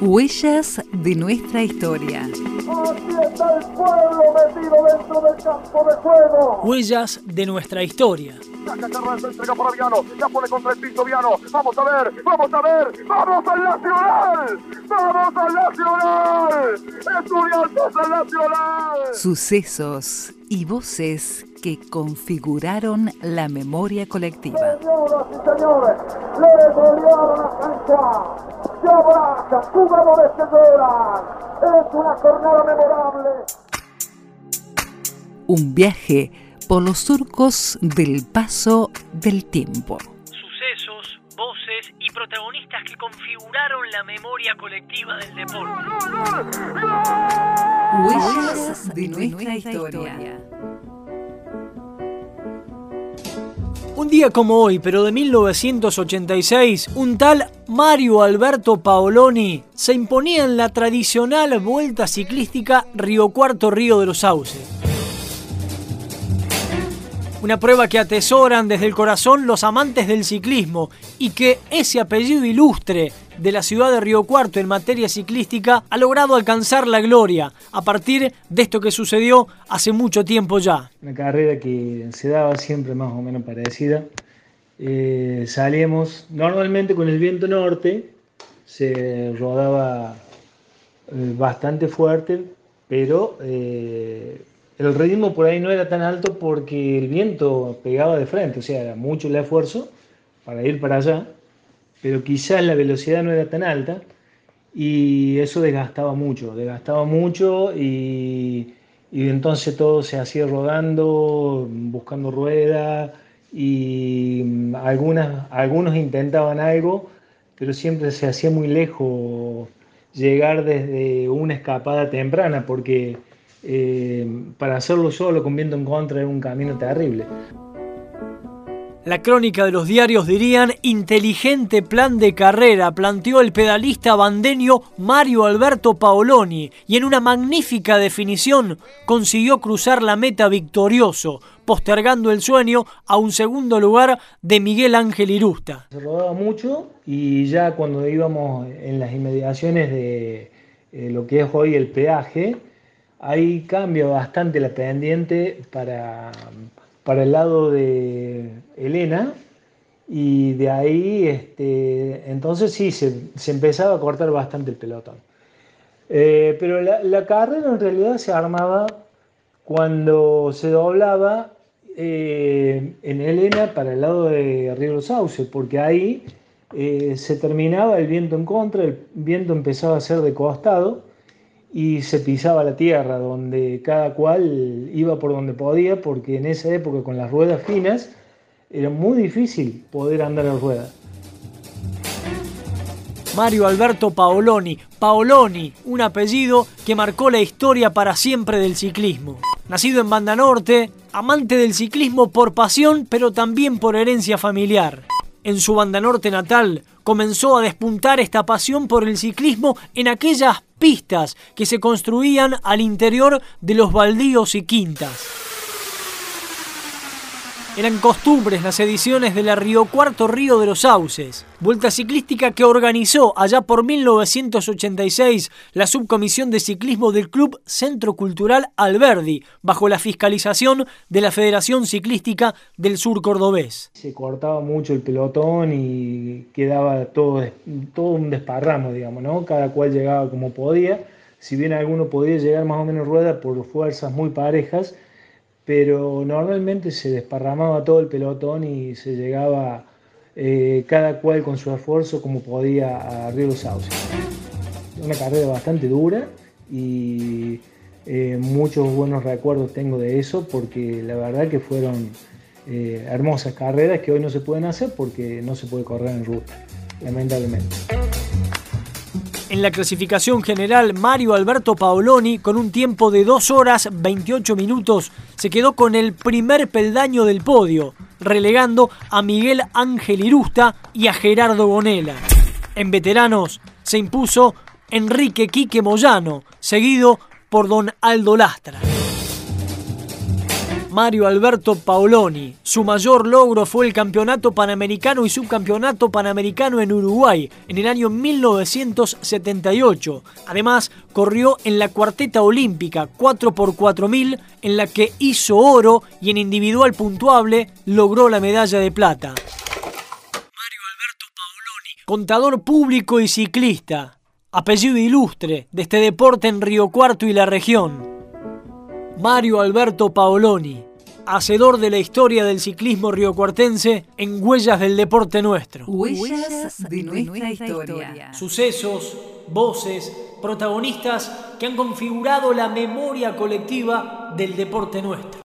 Huellas de nuestra historia. Aquí está el pueblo metido dentro del campo de juego. Huellas de nuestra historia. Saca Carranza, entrega para Viano. La pone contra el piso Viano. Vamos a ver, vamos a ver. ¡Vamos al Nacional! ¡Vamos al Nacional! ¡Estudiantes al Nacional! Sucesos y voces que configuraron la memoria colectiva. Señoras y señores, le golearon a Cancha. Se abrazan, jugadores que lloran. Es una jornada memorable. Un viaje por los surcos del paso del tiempo. Sucesos, voces y protagonistas que configuraron la memoria colectiva del deporte. Huellas de nuestra historia. Un día como hoy, pero de 1986, un tal Mario Alberto Paoloni se imponía en la tradicional vuelta ciclística Río Cuarto Río de los Sauces. Una prueba que atesoran desde el corazón los amantes del ciclismo y que ese apellido ilustre de la ciudad de Río Cuarto en materia ciclística ha logrado alcanzar la gloria a partir de esto que sucedió hace mucho tiempo ya. Una carrera que se daba siempre más o menos parecida. Eh, salíamos normalmente con el viento norte, se rodaba eh, bastante fuerte, pero eh, el ritmo por ahí no era tan alto porque el viento pegaba de frente, o sea, era mucho el esfuerzo para ir para allá, pero quizás la velocidad no era tan alta y eso desgastaba mucho, desgastaba mucho y, entonces todo se hacía rodando, buscando ruedas y algunas, algunos intentaban algo, pero siempre se hacía muy lejos llegar desde una escapada temprana porque eh, para hacerlo solo con viento en contra es un camino terrible. La crónica de los diarios dirían inteligente plan de carrera planteó el pedalista bandeño Mario Alberto Paoloni y en una magnífica definición consiguió cruzar la meta victorioso, postergando el sueño a un segundo lugar de Miguel Ángel Irusta. Se rodaba mucho y ya cuando íbamos en las inmediaciones de eh, lo que es hoy el peaje, ahí cambia bastante la pendiente para, para el lado de Elena y de ahí este, entonces sí se, se, empezaba a cortar bastante el pelotón. Eh, pero la, carrera en realidad se armaba cuando se doblaba eh, en Elena para el lado de Río Los Sauces, porque ahí eh, se terminaba el viento en contra, el viento empezaba a ser de costado y se pisaba la tierra, donde cada cual iba por donde podía, porque en esa época con las ruedas finas era muy difícil poder andar en ruedas. Mario Alberto Paoloni, Paoloni, un apellido que marcó la historia para siempre del ciclismo. Nacido en Banda Norte, amante del ciclismo por pasión, pero también por herencia familiar. En su Banda Norte natal, comenzó a despuntar esta pasión por el ciclismo en aquellas pistas que se construían al interior de los baldíos y quintas. Eran costumbres las ediciones de la Río Cuarto Río de los Sauces, vuelta ciclística que organizó allá por 1986 la subcomisión de ciclismo del Club Centro Cultural Alberdi, bajo la fiscalización de la Federación Ciclística del Sur Cordobés. Se cortaba mucho el pelotón y quedaba todo, todo un desparramo, digamos, ¿no? Cada cual llegaba como podía, si bien alguno podía llegar más o menos rueda por fuerzas muy parejas, pero normalmente se desparramaba todo el pelotón y se llegaba eh, cada cual con su esfuerzo como podía a Río Los Sauces. Una carrera bastante dura y eh, muchos buenos recuerdos tengo de eso porque la verdad que fueron eh, hermosas carreras que hoy no se pueden hacer porque no se puede correr en ruta, lamentablemente. En la clasificación general, Mario Alberto Paoloni, con un tiempo de 2 horas 28 minutos, se quedó con el primer peldaño del podio, relegando a Miguel Ángel Irusta y a Gerardo Bonela. En veteranos se impuso Enrique Quique Moyano, seguido por don Aldo Lastra. Mario Alberto Paoloni. Su mayor logro fue el Campeonato Panamericano y Subcampeonato Panamericano en Uruguay en el año 1978. Además, corrió en la cuarteta olímpica 4x4000 en la que hizo oro y en individual puntuable logró la medalla de plata. Mario Alberto Paoloni, contador público y ciclista, apellido ilustre de este deporte en Río Cuarto y la región. Mario Alberto Paoloni, hacedor de la historia del ciclismo riocuartense en Huellas del Deporte Nuestro. Huellas de nuestra historia. Sucesos, voces, protagonistas que han configurado la memoria colectiva del deporte nuestro.